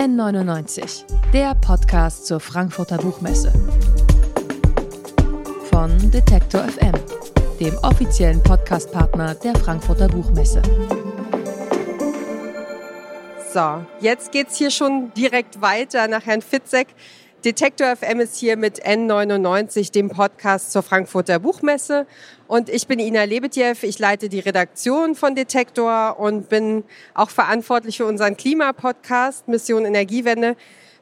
N99, der Podcast zur Frankfurter Buchmesse. Von Detektor FM, dem offiziellen Podcastpartner der Frankfurter Buchmesse. So, jetzt geht's hier schon direkt weiter nach Herrn Fitzek. Detektor FM ist hier mit N99, dem Podcast zur Frankfurter Buchmesse. Und ich bin Ina Lebetjew. Ich leite die Redaktion von Detektor und bin auch verantwortlich für unseren Klimapodcast Mission Energiewende.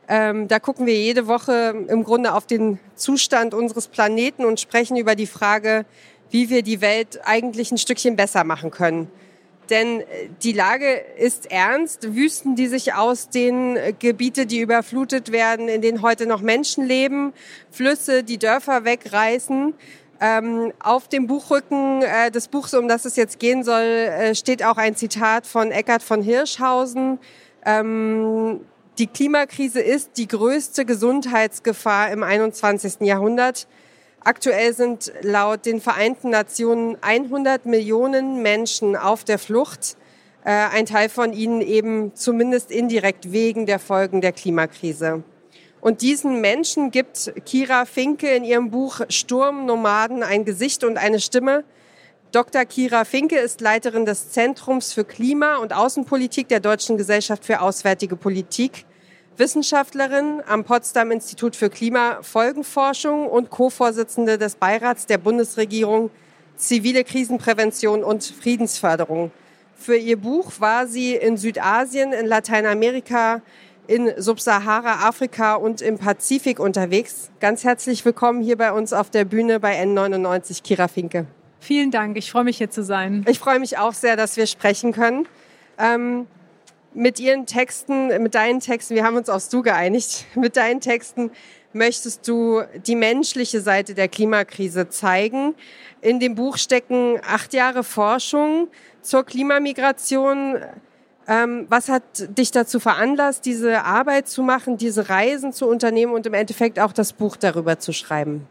Ähm, da gucken wir jede Woche im Grunde auf den Zustand unseres Planeten und sprechen über die Frage, wie wir die Welt eigentlich ein Stückchen besser machen können. Denn äh, die Lage ist ernst. Wüsten, die sich ausdehnen, äh, Gebiete, die überflutet werden, in denen heute noch Menschen leben, Flüsse, die Dörfer wegreißen. Ähm, auf dem Buchrücken äh, des Buchs, um das es jetzt gehen soll, äh, steht auch ein Zitat von Eckhard von Hirschhausen. Ähm, die Klimakrise ist die größte Gesundheitsgefahr im 21. Jahrhundert. Aktuell sind laut den Vereinten Nationen 100 Millionen Menschen auf der Flucht. Äh, ein Teil von ihnen eben zumindest indirekt wegen der Folgen der Klimakrise. Und diesen Menschen gibt Kira Finke in ihrem Buch Sturmnomaden ein Gesicht und eine Stimme. Dr. Kira Finke ist Leiterin des Zentrums für Klima- und Außenpolitik der Deutschen Gesellschaft für Auswärtige Politik. Wissenschaftlerin am Potsdam Institut für Klimafolgenforschung und Co-Vorsitzende des Beirats der Bundesregierung Zivile Krisenprävention und Friedensförderung. Für ihr Buch war sie in Südasien, in Lateinamerika, in Subsahara-Afrika und im Pazifik unterwegs. Ganz herzlich willkommen hier bei uns auf der Bühne bei N99, Kira Finke. Vielen Dank, ich freue mich hier zu sein. Ich freue mich auch sehr, dass wir sprechen können. Ähm, mit ihren Texten, mit deinen Texten, wir haben uns aufs Du geeinigt, mit deinen Texten möchtest du die menschliche Seite der Klimakrise zeigen. In dem Buch stecken acht Jahre Forschung zur Klimamigration. Ähm, was hat dich dazu veranlasst, diese Arbeit zu machen, diese Reisen zu unternehmen und im Endeffekt auch das Buch darüber zu schreiben?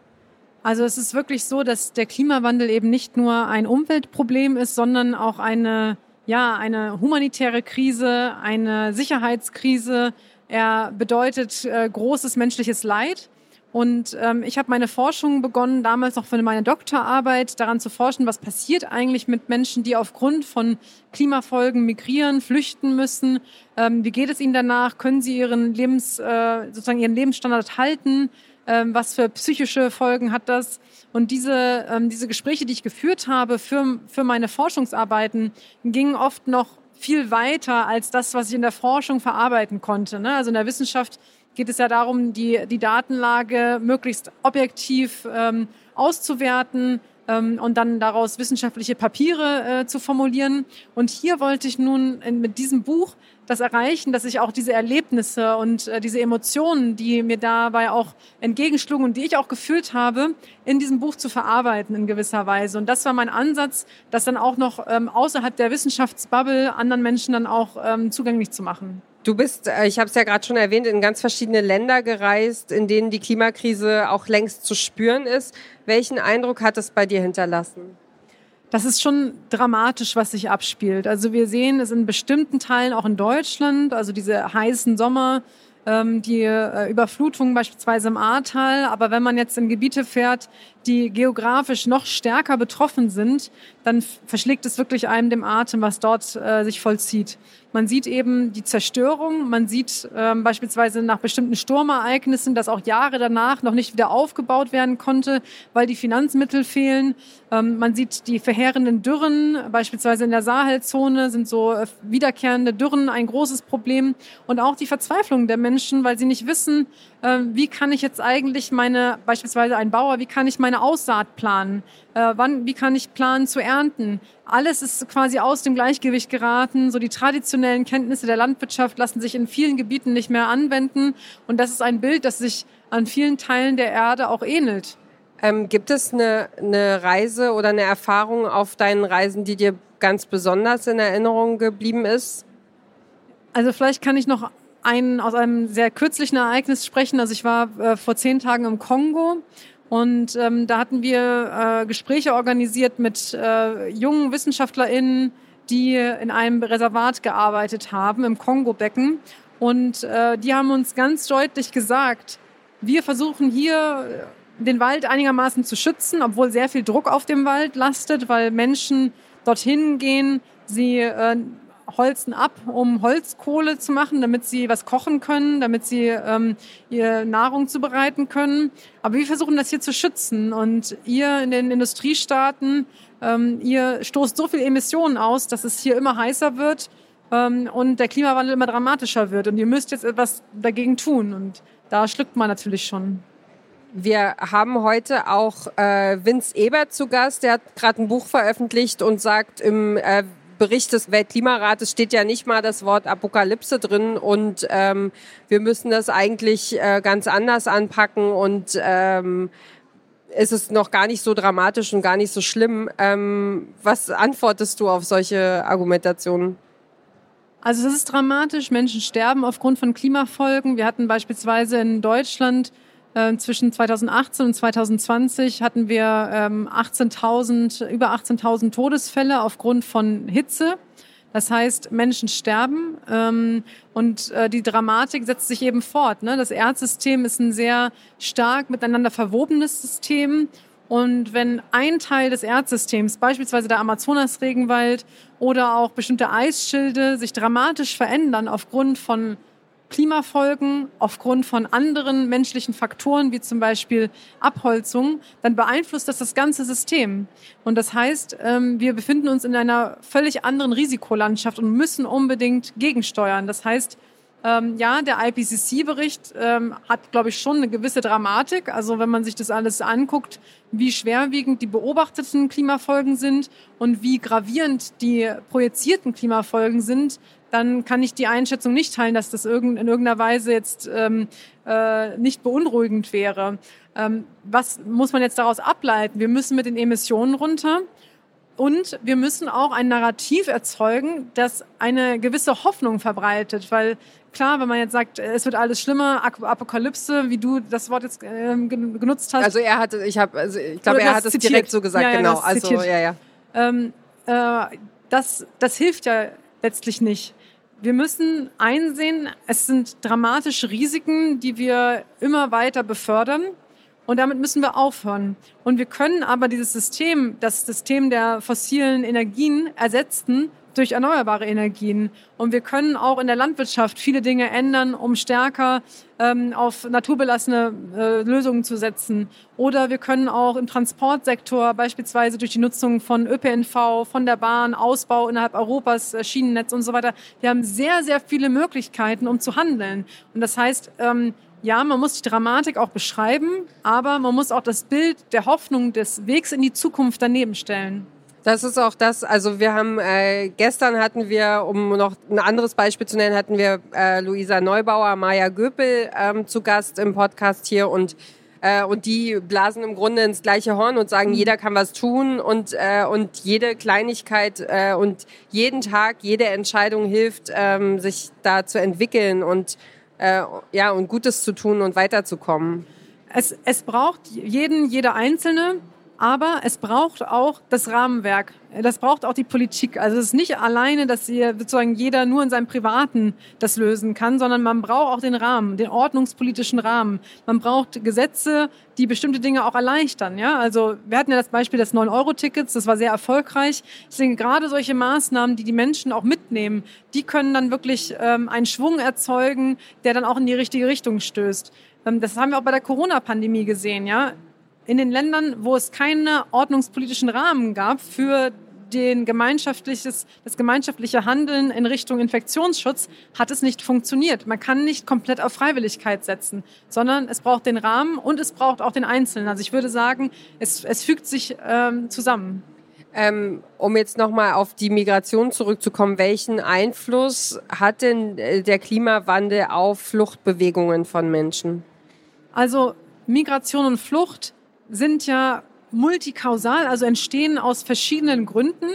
Also es ist wirklich so, dass der Klimawandel eben nicht nur ein Umweltproblem ist, sondern auch eine ja, eine humanitäre Krise, eine Sicherheitskrise. Er bedeutet äh, großes menschliches Leid. Und ähm, ich habe meine Forschung begonnen, damals noch für meine Doktorarbeit, daran zu forschen, was passiert eigentlich mit Menschen, die aufgrund von Klimafolgen migrieren, flüchten müssen. Ähm, wie geht es ihnen danach? Können sie ihren Lebens, äh, sozusagen ihren Lebensstandard halten? Ähm, was für psychische Folgen hat das? Und diese, ähm, diese Gespräche, die ich geführt habe für, für meine Forschungsarbeiten, gingen oft noch viel weiter als das, was ich in der Forschung verarbeiten konnte. Ne? Also in der Wissenschaft geht es ja darum, die, die Datenlage möglichst objektiv ähm, auszuwerten, und dann daraus wissenschaftliche Papiere äh, zu formulieren. Und hier wollte ich nun in, mit diesem Buch das erreichen, dass ich auch diese Erlebnisse und äh, diese Emotionen, die mir dabei auch entgegenschlugen und die ich auch gefühlt habe, in diesem Buch zu verarbeiten in gewisser Weise. Und das war mein Ansatz, das dann auch noch ähm, außerhalb der Wissenschaftsbubble anderen Menschen dann auch ähm, zugänglich zu machen. Du bist, äh, ich habe es ja gerade schon erwähnt, in ganz verschiedene Länder gereist, in denen die Klimakrise auch längst zu spüren ist. Welchen Eindruck hat es bei dir hinterlassen? Das ist schon dramatisch, was sich abspielt. Also wir sehen es in bestimmten Teilen, auch in Deutschland, also diese heißen Sommer, ähm, die äh, Überflutung beispielsweise im Ahrtal. Aber wenn man jetzt in Gebiete fährt, die geografisch noch stärker betroffen sind, dann verschlägt es wirklich einem dem Atem, was dort äh, sich vollzieht. Man sieht eben die Zerstörung, man sieht ähm, beispielsweise nach bestimmten Sturmereignissen, dass auch Jahre danach noch nicht wieder aufgebaut werden konnte, weil die Finanzmittel fehlen. Ähm, man sieht die verheerenden Dürren, beispielsweise in der Sahelzone sind so äh, wiederkehrende Dürren ein großes Problem und auch die Verzweiflung der Menschen, weil sie nicht wissen, äh, wie kann ich jetzt eigentlich meine, beispielsweise ein Bauer, wie kann ich meine Aussaat planen? Äh, wann, wie kann ich planen zu ernten? Alles ist quasi aus dem Gleichgewicht geraten. So die traditionellen Kenntnisse der Landwirtschaft lassen sich in vielen Gebieten nicht mehr anwenden. Und das ist ein Bild, das sich an vielen Teilen der Erde auch ähnelt. Ähm, gibt es eine, eine Reise oder eine Erfahrung auf deinen Reisen, die dir ganz besonders in Erinnerung geblieben ist? Also vielleicht kann ich noch einen, aus einem sehr kürzlichen Ereignis sprechen. Also ich war äh, vor zehn Tagen im Kongo und ähm, da hatten wir äh, Gespräche organisiert mit äh, jungen WissenschaftlerInnen, die in einem Reservat gearbeitet haben im Kongo-Becken. Und äh, die haben uns ganz deutlich gesagt, wir versuchen hier den Wald einigermaßen zu schützen, obwohl sehr viel Druck auf dem Wald lastet, weil Menschen dorthin gehen, sie äh, holzen ab, um Holzkohle zu machen, damit sie was kochen können, damit sie ähm, ihre Nahrung zubereiten können. Aber wir versuchen das hier zu schützen. Und ihr in den Industriestaaten, ähm, ihr stoßt so viel Emissionen aus, dass es hier immer heißer wird ähm, und der Klimawandel immer dramatischer wird. Und ihr müsst jetzt etwas dagegen tun. Und da schluckt man natürlich schon. Wir haben heute auch äh, Vince Ebert zu Gast. Der hat gerade ein Buch veröffentlicht und sagt, im äh, Bericht des Weltklimarates steht ja nicht mal das Wort Apokalypse drin und ähm, wir müssen das eigentlich äh, ganz anders anpacken und ähm, ist es noch gar nicht so dramatisch und gar nicht so schlimm. Ähm, was antwortest du auf solche Argumentationen? Also es ist dramatisch. Menschen sterben aufgrund von Klimafolgen. Wir hatten beispielsweise in Deutschland äh, zwischen 2018 und 2020 hatten wir ähm, 18.000, über 18.000 Todesfälle aufgrund von Hitze. Das heißt, Menschen sterben ähm, und äh, die Dramatik setzt sich eben fort. Ne? Das Erdsystem ist ein sehr stark miteinander verwobenes System. Und wenn ein Teil des Erdsystems, beispielsweise der Amazonas-Regenwald oder auch bestimmte Eisschilde, sich dramatisch verändern aufgrund von Klimafolgen aufgrund von anderen menschlichen Faktoren, wie zum Beispiel Abholzung, dann beeinflusst das das ganze System. Und das heißt, ähm, wir befinden uns in einer völlig anderen Risikolandschaft und müssen unbedingt gegensteuern. Das heißt, ähm, ja, der IPCC-Bericht ähm, hat, glaube ich, schon eine gewisse Dramatik. Also wenn man sich das alles anguckt, wie schwerwiegend die beobachteten Klimafolgen sind und wie gravierend die projizierten Klimafolgen sind, dann kann ich die Einschätzung nicht teilen, dass das in irgendeiner Weise jetzt ähm, äh, nicht beunruhigend wäre. Ähm, was muss man jetzt daraus ableiten? Wir müssen mit den Emissionen runter. Und wir müssen auch ein Narrativ erzeugen, das eine gewisse Hoffnung verbreitet, weil klar, wenn man jetzt sagt, es wird alles schlimmer, Apokalypse, wie du das Wort jetzt äh, genutzt hast. Also er hatte, ich habe, also ich glaube, er hat es direkt so gesagt, ja, ja, genau. Also ja, ja. Ähm, äh, das, das hilft ja letztlich nicht. Wir müssen einsehen, es sind dramatische Risiken, die wir immer weiter befördern. Und damit müssen wir aufhören. Und wir können aber dieses System, das System der fossilen Energien ersetzen durch erneuerbare Energien. Und wir können auch in der Landwirtschaft viele Dinge ändern, um stärker ähm, auf naturbelassene äh, Lösungen zu setzen. Oder wir können auch im Transportsektor beispielsweise durch die Nutzung von ÖPNV, von der Bahn, Ausbau innerhalb Europas, äh, Schienennetz und so weiter. Wir haben sehr, sehr viele Möglichkeiten, um zu handeln. Und das heißt, ähm, ja, man muss die Dramatik auch beschreiben, aber man muss auch das Bild der Hoffnung des Wegs in die Zukunft daneben stellen. Das ist auch das, also wir haben, äh, gestern hatten wir, um noch ein anderes Beispiel zu nennen, hatten wir äh, Luisa Neubauer, Maja Göpel ähm, zu Gast im Podcast hier und äh, und die blasen im Grunde ins gleiche Horn und sagen, mhm. jeder kann was tun und, äh, und jede Kleinigkeit äh, und jeden Tag, jede Entscheidung hilft, ähm, sich da zu entwickeln und, äh, ja, und Gutes zu tun und weiterzukommen. Es, es braucht jeden, jeder Einzelne, aber es braucht auch das Rahmenwerk. Das braucht auch die Politik. Also es ist nicht alleine, dass hier sozusagen jeder nur in seinem Privaten das lösen kann, sondern man braucht auch den Rahmen, den ordnungspolitischen Rahmen. Man braucht Gesetze, die bestimmte Dinge auch erleichtern. Ja, also wir hatten ja das Beispiel des 9-Euro-Tickets. Das war sehr erfolgreich. Ich denke, gerade solche Maßnahmen, die die Menschen auch mitnehmen, die können dann wirklich ähm, einen Schwung erzeugen, der dann auch in die richtige Richtung stößt. Ähm, das haben wir auch bei der Corona-Pandemie gesehen. Ja, in den Ländern, wo es keine ordnungspolitischen Rahmen gab für den gemeinschaftliches, das gemeinschaftliche Handeln in Richtung Infektionsschutz hat es nicht funktioniert. Man kann nicht komplett auf Freiwilligkeit setzen, sondern es braucht den Rahmen und es braucht auch den Einzelnen. Also ich würde sagen, es, es fügt sich ähm, zusammen. Ähm, um jetzt nochmal auf die Migration zurückzukommen, welchen Einfluss hat denn äh, der Klimawandel auf Fluchtbewegungen von Menschen? Also Migration und Flucht sind ja multikausal, also entstehen aus verschiedenen Gründen,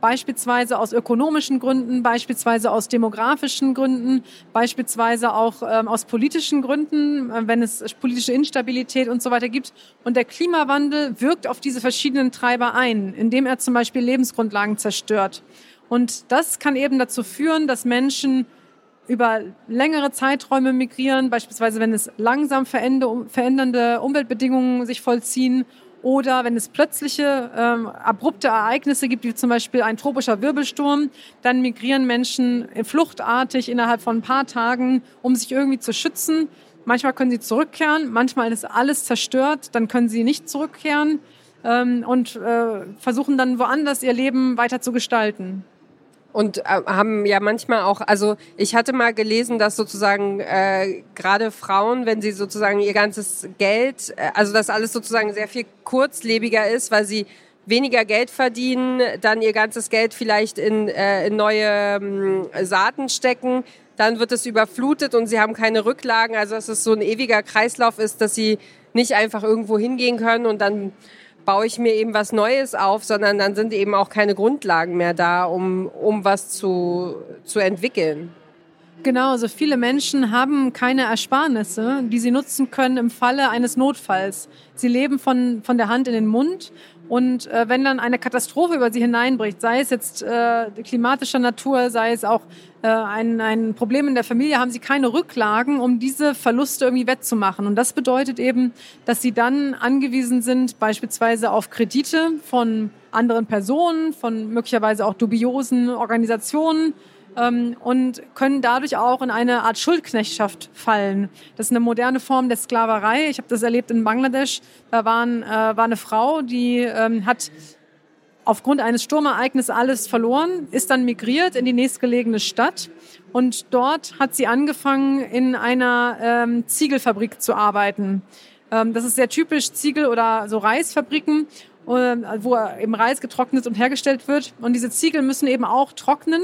beispielsweise aus ökonomischen Gründen, beispielsweise aus demografischen Gründen, beispielsweise auch ähm, aus politischen Gründen, äh, wenn es politische Instabilität und so weiter gibt. Und der Klimawandel wirkt auf diese verschiedenen Treiber ein, indem er zum Beispiel Lebensgrundlagen zerstört. Und das kann eben dazu führen, dass Menschen über längere Zeiträume migrieren, beispielsweise wenn es langsam verändernde Umweltbedingungen sich vollziehen oder wenn es plötzliche, ähm, abrupte Ereignisse gibt, wie zum Beispiel ein tropischer Wirbelsturm, dann migrieren Menschen fluchtartig innerhalb von ein paar Tagen, um sich irgendwie zu schützen. Manchmal können sie zurückkehren, manchmal ist alles zerstört, dann können sie nicht zurückkehren ähm, und äh, versuchen dann woanders ihr Leben weiter zu gestalten und äh, haben ja manchmal auch, also ich hatte mal gelesen, dass sozusagen äh, gerade Frauen, wenn sie sozusagen ihr ganzes Geld, äh, also dass alles sozusagen sehr viel kurzlebiger ist, weil sie weniger Geld verdienen, dann ihr ganzes Geld vielleicht in, äh, in neue ähm, Saaten stecken, dann wird es überflutet und sie haben keine Rücklagen, also dass es so ein ewiger Kreislauf ist, dass sie nicht einfach irgendwo hingehen können und dann baue ich mir eben was Neues auf, sondern dann sind eben auch keine Grundlagen mehr da, um, um was zu, zu entwickeln. Genau, also viele Menschen haben keine Ersparnisse, die sie nutzen können im Falle eines Notfalls. Sie leben von, von der Hand in den Mund und äh, wenn dann eine Katastrophe über sie hineinbricht, sei es jetzt äh, klimatischer Natur, sei es auch äh, ein, ein Problem in der Familie, haben sie keine Rücklagen, um diese Verluste irgendwie wettzumachen. Und das bedeutet eben, dass sie dann angewiesen sind, beispielsweise auf Kredite von anderen Personen, von möglicherweise auch dubiosen Organisationen, ähm, und können dadurch auch in eine Art Schuldknechtschaft fallen. Das ist eine moderne Form der Sklaverei. Ich habe das erlebt in Bangladesch. Da waren, äh, war eine Frau, die ähm, hat aufgrund eines Sturmereignisses alles verloren, ist dann migriert in die nächstgelegene Stadt und dort hat sie angefangen, in einer ähm, Ziegelfabrik zu arbeiten. Ähm, das ist sehr typisch Ziegel- oder so Reisfabriken, äh, wo eben Reis getrocknet und hergestellt wird. Und diese Ziegel müssen eben auch trocknen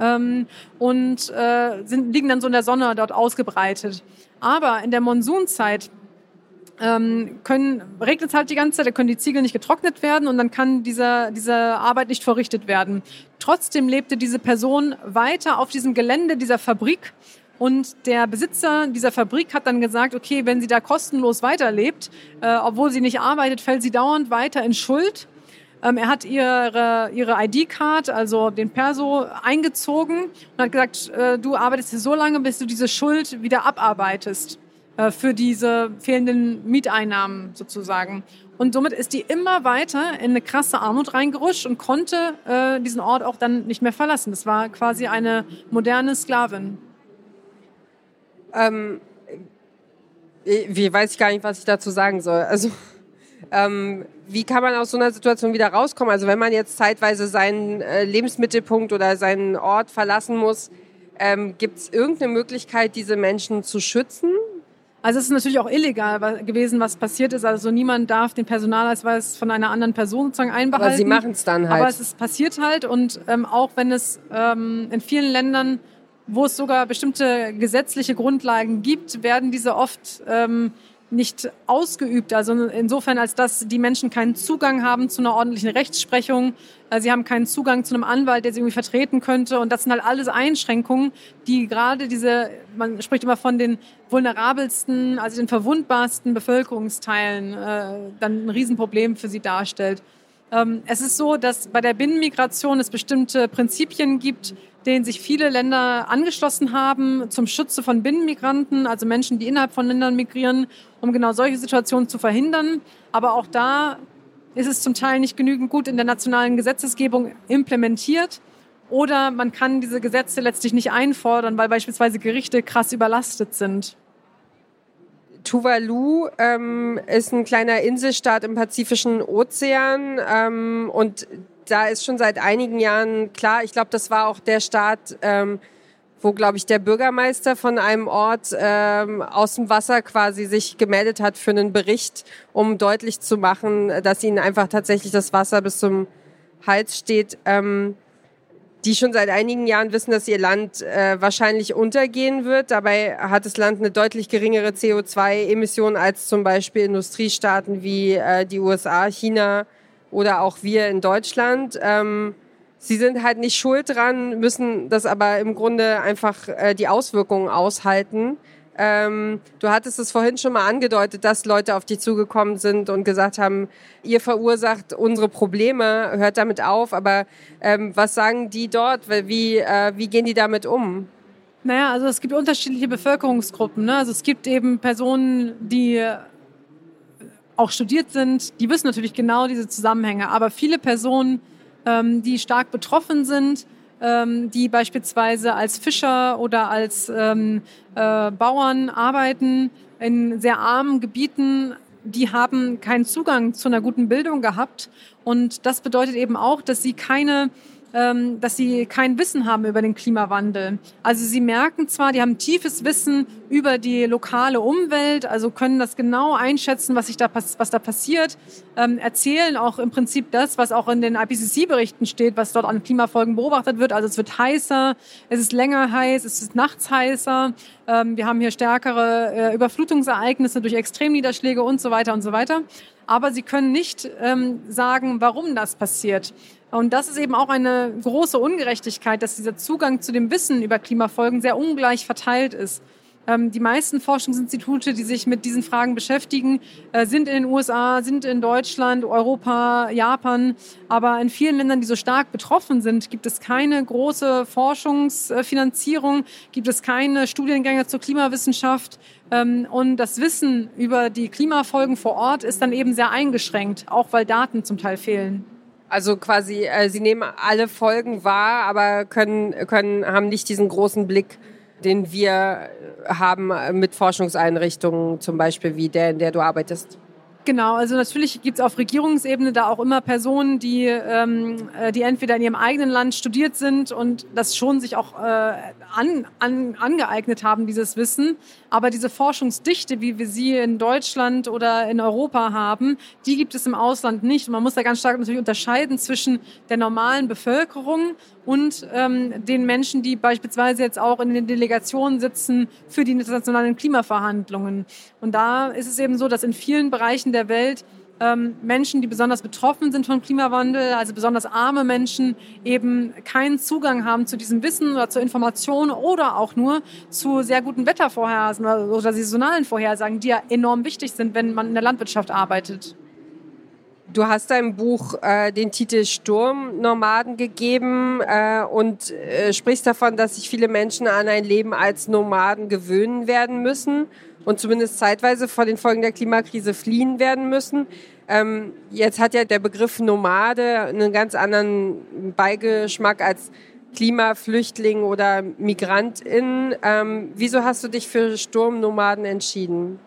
ähm, und äh, sind, liegen dann so in der Sonne dort ausgebreitet. Aber in der Monsunzeit ähm, können, regnet es halt die ganze Zeit, da können die Ziegel nicht getrocknet werden und dann kann dieser, diese Arbeit nicht verrichtet werden. Trotzdem lebte diese Person weiter auf diesem Gelände dieser Fabrik und der Besitzer dieser Fabrik hat dann gesagt, okay, wenn sie da kostenlos weiterlebt, äh, obwohl sie nicht arbeitet, fällt sie dauernd weiter in Schuld er hat ihre, ihre ID-Card, also den Perso, eingezogen und hat gesagt, äh, du arbeitest hier so lange, bis du diese Schuld wieder abarbeitest äh, für diese fehlenden Mieteinnahmen sozusagen. Und somit ist die immer weiter in eine krasse Armut reingerutscht und konnte äh, diesen Ort auch dann nicht mehr verlassen. Das war quasi eine moderne Sklavin. Ähm, wie weiß ich gar nicht, was ich dazu sagen soll. Also ähm, wie kann man aus so einer Situation wieder rauskommen? Also wenn man jetzt zeitweise seinen äh, Lebensmittelpunkt oder seinen Ort verlassen muss, ähm, gibt es irgendeine Möglichkeit, diese Menschen zu schützen? Also es ist natürlich auch illegal gewesen, was passiert ist. Also niemand darf den Personalausweis von einer anderen Person sozusagen einbehalten. Aber sie machen es dann halt. Aber es ist passiert halt und ähm, auch wenn es ähm, in vielen Ländern, wo es sogar bestimmte gesetzliche Grundlagen gibt, werden diese oft ähm, nicht ausgeübt. Also insofern, als dass die Menschen keinen Zugang haben zu einer ordentlichen Rechtsprechung. Äh, sie haben keinen Zugang zu einem Anwalt, der sie irgendwie vertreten könnte. Und das sind halt alles Einschränkungen, die gerade diese, man spricht immer von den vulnerabelsten, also den verwundbarsten Bevölkerungsteilen, äh, dann ein Riesenproblem für sie darstellt. Ähm, es ist so, dass bei der Binnenmigration es bestimmte Prinzipien gibt, denen sich viele Länder angeschlossen haben zum Schutze von Binnenmigranten, also Menschen, die innerhalb von Ländern migrieren, um genau solche Situationen zu verhindern. Aber auch da ist es zum Teil nicht genügend gut in der nationalen Gesetzesgebung implementiert. Oder man kann diese Gesetze letztlich nicht einfordern, weil beispielsweise Gerichte krass überlastet sind. Tuvalu ähm, ist ein kleiner Inselstaat im Pazifischen Ozean ähm, und da ist schon seit einigen Jahren klar, ich glaube, das war auch der Staat, ähm, wo, glaube ich, der Bürgermeister von einem Ort ähm, aus dem Wasser quasi sich gemeldet hat für einen Bericht, um deutlich zu machen, dass ihnen einfach tatsächlich das Wasser bis zum Hals steht. Ähm, die schon seit einigen Jahren wissen, dass ihr Land äh, wahrscheinlich untergehen wird. Dabei hat das Land eine deutlich geringere CO2-Emission als zum Beispiel Industriestaaten wie äh, die USA, China oder auch wir in Deutschland. Ähm, sie sind halt nicht schuld dran, müssen das aber im Grunde einfach äh, die Auswirkungen aushalten. Ähm, du hattest es vorhin schon mal angedeutet, dass Leute auf dich zugekommen sind und gesagt haben, ihr verursacht unsere Probleme, hört damit auf. Aber ähm, was sagen die dort? Wie, äh, wie gehen die damit um? Naja, also es gibt unterschiedliche Bevölkerungsgruppen. Ne? Also es gibt eben Personen, die auch studiert sind, die wissen natürlich genau diese Zusammenhänge. Aber viele Personen, ähm, die stark betroffen sind, ähm, die beispielsweise als Fischer oder als ähm, äh, Bauern arbeiten in sehr armen Gebieten, die haben keinen Zugang zu einer guten Bildung gehabt. Und das bedeutet eben auch, dass sie keine dass sie kein Wissen haben über den Klimawandel. Also sie merken zwar, die haben tiefes Wissen über die lokale Umwelt, also können das genau einschätzen, was, sich da, was da passiert, ähm, erzählen auch im Prinzip das, was auch in den IPCC-Berichten steht, was dort an Klimafolgen beobachtet wird. Also es wird heißer, es ist länger heiß, es ist nachts heißer, ähm, wir haben hier stärkere äh, Überflutungsereignisse durch Extremniederschläge und so weiter und so weiter. Aber sie können nicht ähm, sagen, warum das passiert. Und das ist eben auch eine große Ungerechtigkeit, dass dieser Zugang zu dem Wissen über Klimafolgen sehr ungleich verteilt ist. Ähm, die meisten Forschungsinstitute, die sich mit diesen Fragen beschäftigen, äh, sind in den USA, sind in Deutschland, Europa, Japan. Aber in vielen Ländern, die so stark betroffen sind, gibt es keine große Forschungsfinanzierung, gibt es keine Studiengänge zur Klimawissenschaft. Ähm, und das Wissen über die Klimafolgen vor Ort ist dann eben sehr eingeschränkt, auch weil Daten zum Teil fehlen. Also quasi, äh, sie nehmen alle Folgen wahr, aber können, können, haben nicht diesen großen Blick, den wir haben mit Forschungseinrichtungen, zum Beispiel wie der, in der du arbeitest. Genau, also natürlich gibt es auf Regierungsebene da auch immer Personen, die, ähm, äh, die entweder in ihrem eigenen Land studiert sind und das schon sich auch äh, an, an, angeeignet haben, dieses Wissen. Aber diese Forschungsdichte, wie wir sie in Deutschland oder in Europa haben, die gibt es im Ausland nicht. Und man muss da ganz stark natürlich unterscheiden zwischen der normalen Bevölkerung und ähm, den Menschen, die beispielsweise jetzt auch in den Delegationen sitzen für die internationalen Klimaverhandlungen. Und da ist es eben so, dass in vielen Bereichen der Welt ähm, Menschen, die besonders betroffen sind vom Klimawandel, also besonders arme Menschen, eben keinen Zugang haben zu diesem Wissen oder zur Information oder auch nur zu sehr guten Wettervorhersagen oder saisonalen Vorhersagen, die ja enorm wichtig sind, wenn man in der Landwirtschaft arbeitet. Du hast deinem Buch äh, den Titel Sturmnomaden gegeben äh, und äh, sprichst davon, dass sich viele Menschen an ein Leben als Nomaden gewöhnen werden müssen und zumindest zeitweise vor den Folgen der Klimakrise fliehen werden müssen. Ähm, jetzt hat ja der Begriff Nomade einen ganz anderen Beigeschmack als Klimaflüchtling oder Migrantin. Ähm, wieso hast du dich für Sturmnomaden entschieden?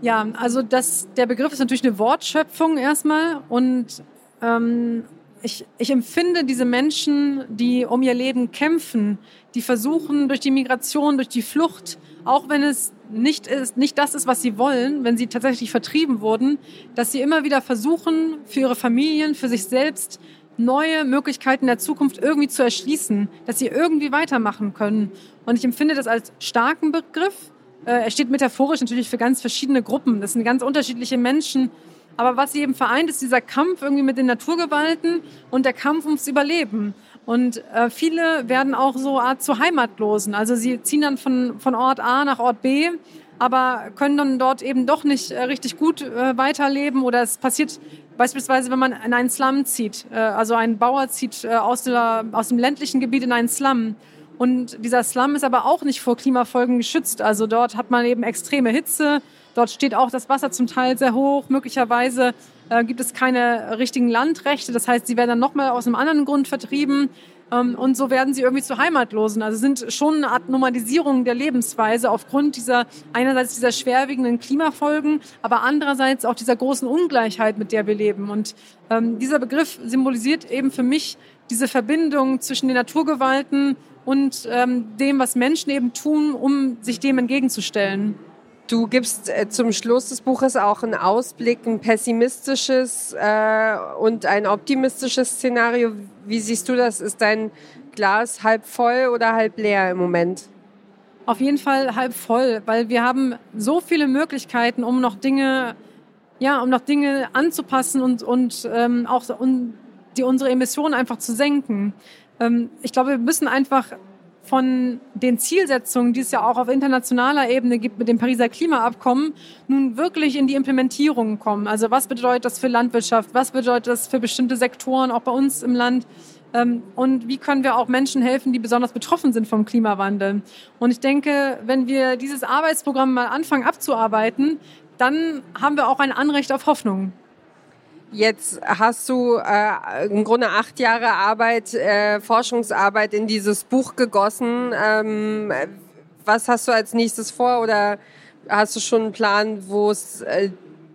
Ja, also das, der Begriff ist natürlich eine Wortschöpfung erstmal und ähm, ich, ich empfinde diese Menschen, die um ihr Leben kämpfen, die versuchen durch die Migration, durch die Flucht, auch wenn es nicht ist, nicht das ist, was sie wollen, wenn sie tatsächlich vertrieben wurden, dass sie immer wieder versuchen, für ihre Familien, für sich selbst neue Möglichkeiten der Zukunft irgendwie zu erschließen, dass sie irgendwie weitermachen können. Und ich empfinde das als starken Begriff, äh, er steht metaphorisch natürlich für ganz verschiedene Gruppen. Das sind ganz unterschiedliche Menschen. Aber was sie eben vereint, ist dieser Kampf irgendwie mit den Naturgewalten und der Kampf ums Überleben. Und äh, viele werden auch so Art zu Heimatlosen. Also sie ziehen dann von, von Ort A nach Ort B, aber können dann dort eben doch nicht äh, richtig gut äh, weiterleben. Oder es passiert beispielsweise, wenn man in einen Slum zieht. Äh, also ein Bauer zieht äh, aus, der, aus dem ländlichen Gebiet in einen Slum und dieser Slum ist aber auch nicht vor Klimafolgen geschützt. Also dort hat man eben extreme Hitze. Dort steht auch das Wasser zum Teil sehr hoch. Möglicherweise äh, gibt es keine richtigen Landrechte. Das heißt, sie werden dann nochmal aus einem anderen Grund vertrieben. Ähm, und so werden sie irgendwie zu Heimatlosen. Also sind schon eine Art Normalisierung der Lebensweise aufgrund dieser, einerseits dieser schwerwiegenden Klimafolgen, aber andererseits auch dieser großen Ungleichheit, mit der wir leben. Und ähm, dieser Begriff symbolisiert eben für mich diese Verbindung zwischen den Naturgewalten und ähm, dem, was Menschen eben tun, um sich dem entgegenzustellen. Du gibst äh, zum Schluss des Buches auch einen Ausblick, ein pessimistisches äh, und ein optimistisches Szenario. Wie siehst du das? Ist dein Glas halb voll oder halb leer im Moment? Auf jeden Fall halb voll, weil wir haben so viele Möglichkeiten, um noch Dinge, ja, um noch Dinge anzupassen und, und ähm, auch um die, unsere Emissionen einfach zu senken. Ähm, ich glaube, wir müssen einfach von den Zielsetzungen, die es ja auch auf internationaler Ebene gibt mit dem Pariser Klimaabkommen, nun wirklich in die Implementierung kommen. Also was bedeutet das für Landwirtschaft? Was bedeutet das für bestimmte Sektoren, auch bei uns im Land? Ähm, und wie können wir auch Menschen helfen, die besonders betroffen sind vom Klimawandel. Und ich denke, wenn wir dieses Arbeitsprogramm mal anfangen abzuarbeiten, dann haben wir auch ein Anrecht auf Hoffnung. Jetzt hast du äh, im Grunde acht Jahre Arbeit, äh, Forschungsarbeit in dieses Buch gegossen. Ähm, was hast du als nächstes vor oder hast du schon einen Plan, wo es äh,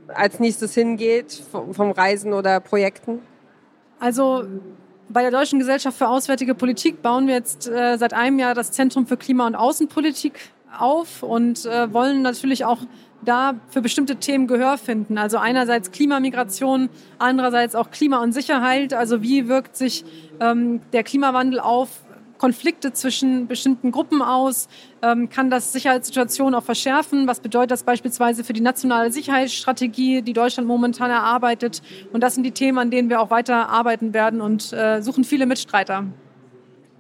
als nächstes hingeht vom, Reisen oder Projekten? Also bei der Deutschen Gesellschaft für Auswärtige Politik bauen wir jetzt äh, seit einem Jahr das Zentrum für Klima- und Außenpolitik auf und äh, wollen natürlich auch da für bestimmte Themen Gehör finden. Also einerseits Klimamigration, andererseits auch Klima und Sicherheit. Also wie wirkt sich ähm, der Klimawandel auf Konflikte zwischen bestimmten Gruppen aus? Ähm, kann das Sicherheitssituation auch verschärfen? Was bedeutet das beispielsweise für die nationale Sicherheitsstrategie, die Deutschland momentan erarbeitet? Und das sind die Themen, an denen wir auch weiter arbeiten werden und äh, suchen viele Mitstreiter.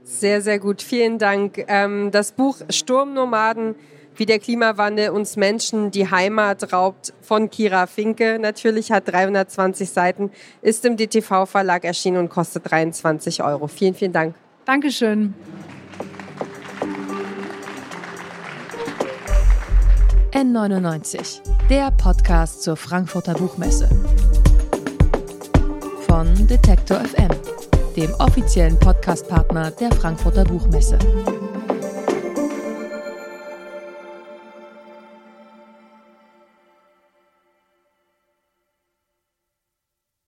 Sehr, sehr gut. Vielen Dank. Ähm, das Buch Sturmnomaden wie der Klimawandel uns Menschen die Heimat raubt von Kira Finke. Natürlich hat 320 Seiten, ist im DTV-Verlag erschienen und kostet 23 Euro. Vielen, vielen Dank. Dankeschön. N99, der Podcast zur Frankfurter Buchmesse. Von Detektor FM, dem offiziellen Podcastpartner der Frankfurter Buchmesse.